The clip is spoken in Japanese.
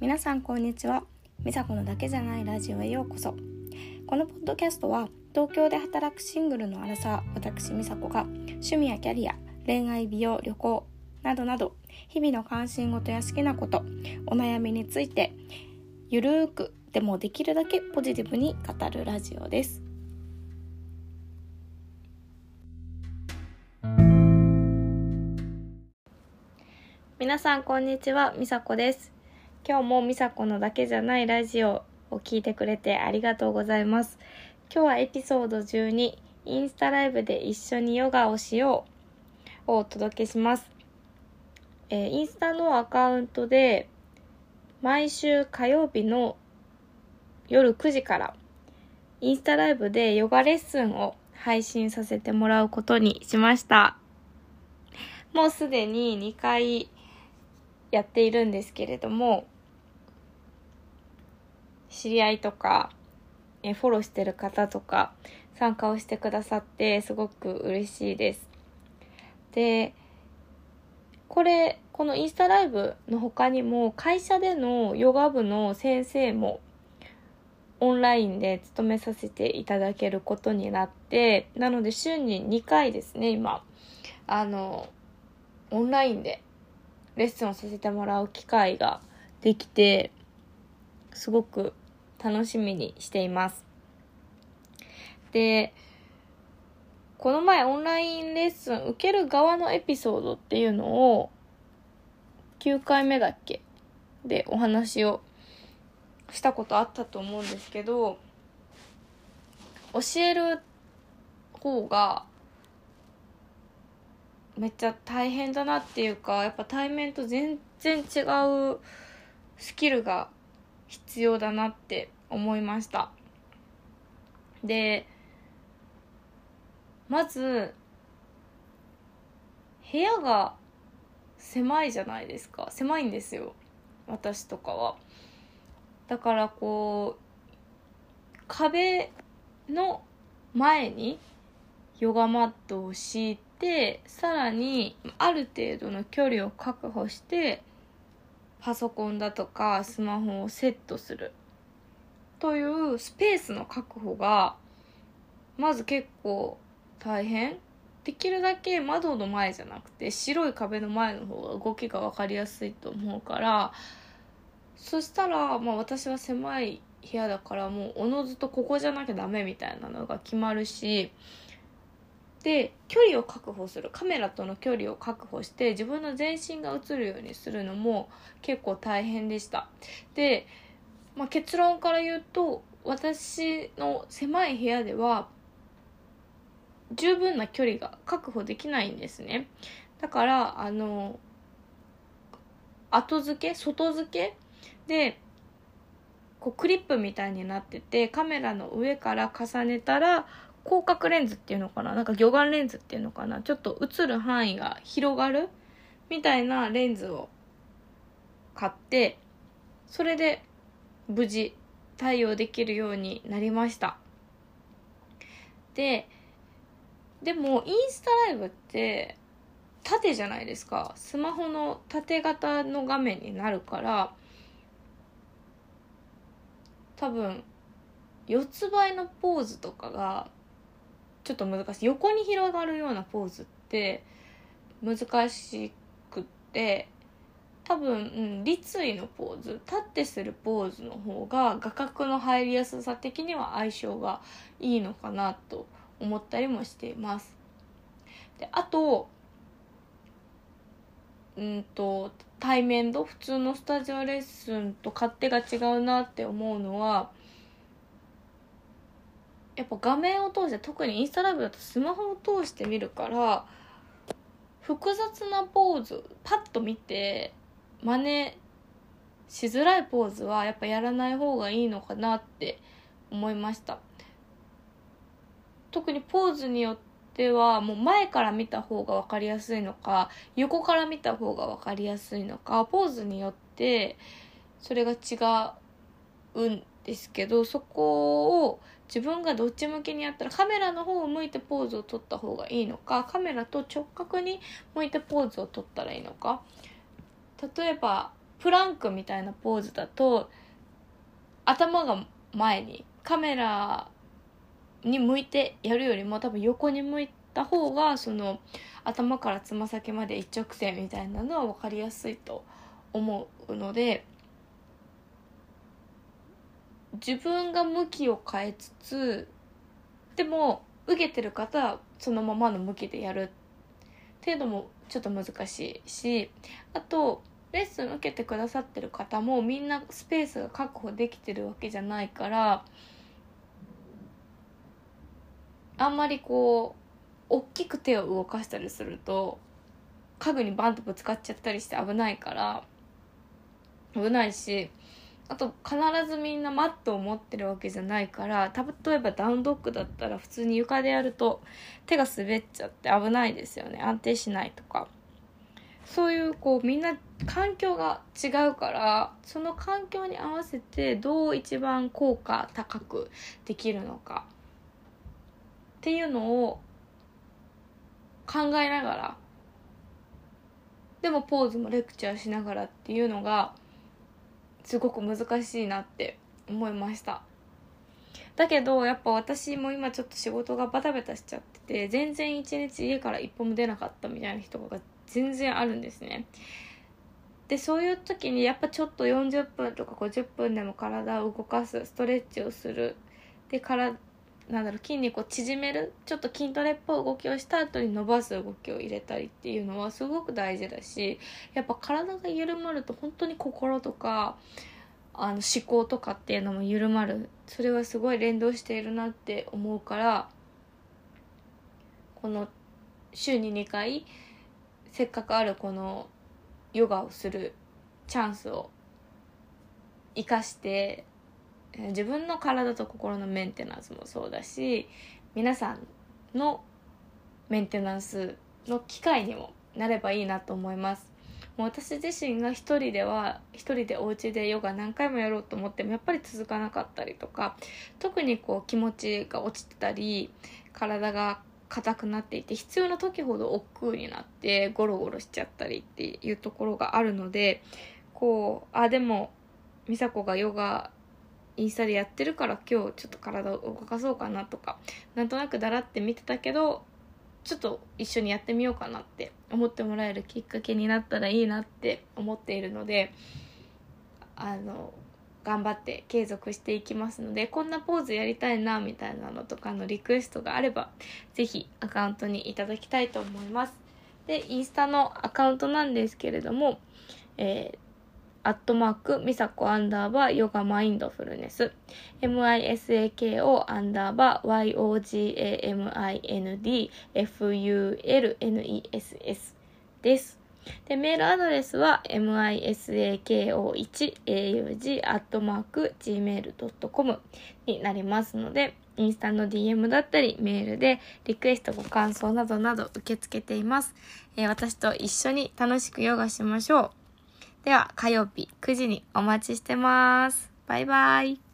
皆さんこんにちは。美佐子のだけじゃないラジオへようこそ。このポッドキャストは東京で働くシングルのアラサー私美佐子が趣味やキャリア恋愛美容旅行などなど日々の関心事や好きなことお悩みについてゆるーくでもできるだけポジティブに語るラジオです。皆さんこんにちはみさこです。今日もみさこのだけじゃないラジオを聞いてくれてありがとうございます今日はエピソード12インスタライブで一緒にヨガをしようをお届けしますえー、インスタのアカウントで毎週火曜日の夜9時からインスタライブでヨガレッスンを配信させてもらうことにしました。もうすでに2回やっているんですけれども、知り合いとか、えフォローしてる方とか参加をしてくださってすごく嬉しいです。で、これ、このインスタライブの他にも会社でのヨガ部の先生もオンラインで勤めさせていただけることになって、なので週に2回ですね、今、あの、オンラインでレッスンをさせてもらう機会ができて、すごく楽しみにしています。で、この前オンラインレッスン受ける側のエピソードっていうのを9回目だっけ？でお話をしたことあったと思うんですけど教える方がめっちゃ大変だなっていうかやっぱ対面と全然違うスキルが必要だなって思いました。でまず部屋が狭いじゃないですか。狭いんですよ。私とかは。だからこう壁の前にヨガマットを敷いてさらにある程度の距離を確保してパソコンだとかスマホをセットする。というスペースの確保がまず結構大変。できるだけ窓の前じゃなくて白い壁の前の方が動きが分かりやすいと思うからそしたら、まあ、私は狭い部屋だからもうおのずとここじゃなきゃダメみたいなのが決まるしで距離を確保する。カメラとの距離を確保して自分の全身が映るようにするのも結構大変でした。で、まあ、結論から言うと私の狭い部屋では十分な距離が確保できないんですね。だからあの後付け外付けでこうクリップみたいになっててカメラの上から重ねたら広角レンズっていうのかな？なんか魚眼レンズっていうのかな？ちょっと映る範囲が広がるみたいなレンズを買ってそれで無事対応できるようになりました。ででもインスタライブって縦じゃないですか。スマホの縦型の画面になるから多分四つ倍のポーズとかがちょっと難しい。横に広がるようなポーズって難しくって多分、うん、立位のポーズ立ってするポーズの方が画角の入りやすさ的には相性がいいのかなと思ったりもしています。であとうんと対面と普通のスタジオレッスンと勝手が違うなって思うのはやっぱ画面を通して特にインスタライブだとスマホを通して見るから複雑なポーズパッと見て真似しづらいポーズはやっぱやらない方がいいのかなって思いました。特にポーズによってはもう前から見た方が分かりやすいのか横から見た方が分かりやすいのかポーズによってそれが違うんですけどそこを自分がどっち向きにやったらカメラの方を向いてポーズを取った方がいいのかカメラと直角に向いてポーズを取ったらいいのか。例えばプランクみたいなポーズだと頭が前にカメラに向いてやるよりも多分横に向いた方がその頭からつま先まで一直線みたいなのは分かりやすいと思うので自分が向きを変えつつでも受けてる方はそのままの向きでやる。っていうのもちょっと難しいしあとレッスン受けてくださってる方もみんなスペースが確保できてるわけじゃないからあんまりこう大きく手を動かしたりすると家具にバンとぶつかっちゃったりして危ないから危ないしあと必ずみんなマットを持ってるわけじゃないから例えばダウンドッグだったら普通に床でやると手が滑っちゃって危ないですよね。安定しないとか。そういうこうみんな環境が違うからその環境に合わせてどう一番効果高くできるのか。っていうのを考えながらでもポーズもレクチャーしながらっていうのがすごく難しいなって思いました。だけどやっぱ私も今ちょっと仕事がバタバタしちゃってて全然一日家から一歩も出なかったみたいな人が全然あるんですね。でそういう時にやっぱちょっと40分とか50分でも体を動かすストレッチをする。で体なんだろう筋肉を縮めるちょっと筋トレっぽい動きをした後に伸ばす動きを入れたりっていうのはすごく大事だしやっぱ体が緩まると本当に心とかあの思考とかっていうのも緩まる。それはすごい連動しているなって思うからこの週に2回せっかくあるこのヨガをするチャンスを生かして自分の体と心のメンテナンスもそうだし皆さんのメンテナンスの機会にもなればいいなと思います。もう私自身が一人では一人でお家でヨガ何回もやろうと思ってもやっぱり続かなかったりとか特にこう気持ちが落ちてたり体が硬くなっていて必要な時ほど億劫になってゴロゴロしちゃったりっていうところがあるのでこうあでも美佐子がヨガインスタでやってるから今日ちょっと体を動かそうかなとかなんとなくだらって見てたけどちょっと一緒にやってみようかなって思ってもらえるきっかけになったらいいなって思っているのであの頑張って継続していきますのでこんなポーズやりたいなみたいなのとかのリクエストがあれば是非アカウントにいただきたいと思います。でインスタのアカウントなんですけれども、えーアットマーク、ミサコアンダーバー、ヨガマインドフルネス、misako アンダーバー、yogamind fulness です。で、メールアドレスは misako1aug アットマーク gmail.com になりますので、インスタの DM だったり、メールでリクエストご感想などなど受け付けています。えー、私と一緒に楽しくヨガしましょう。では、火曜日9時にお待ちしてます。バイバイ。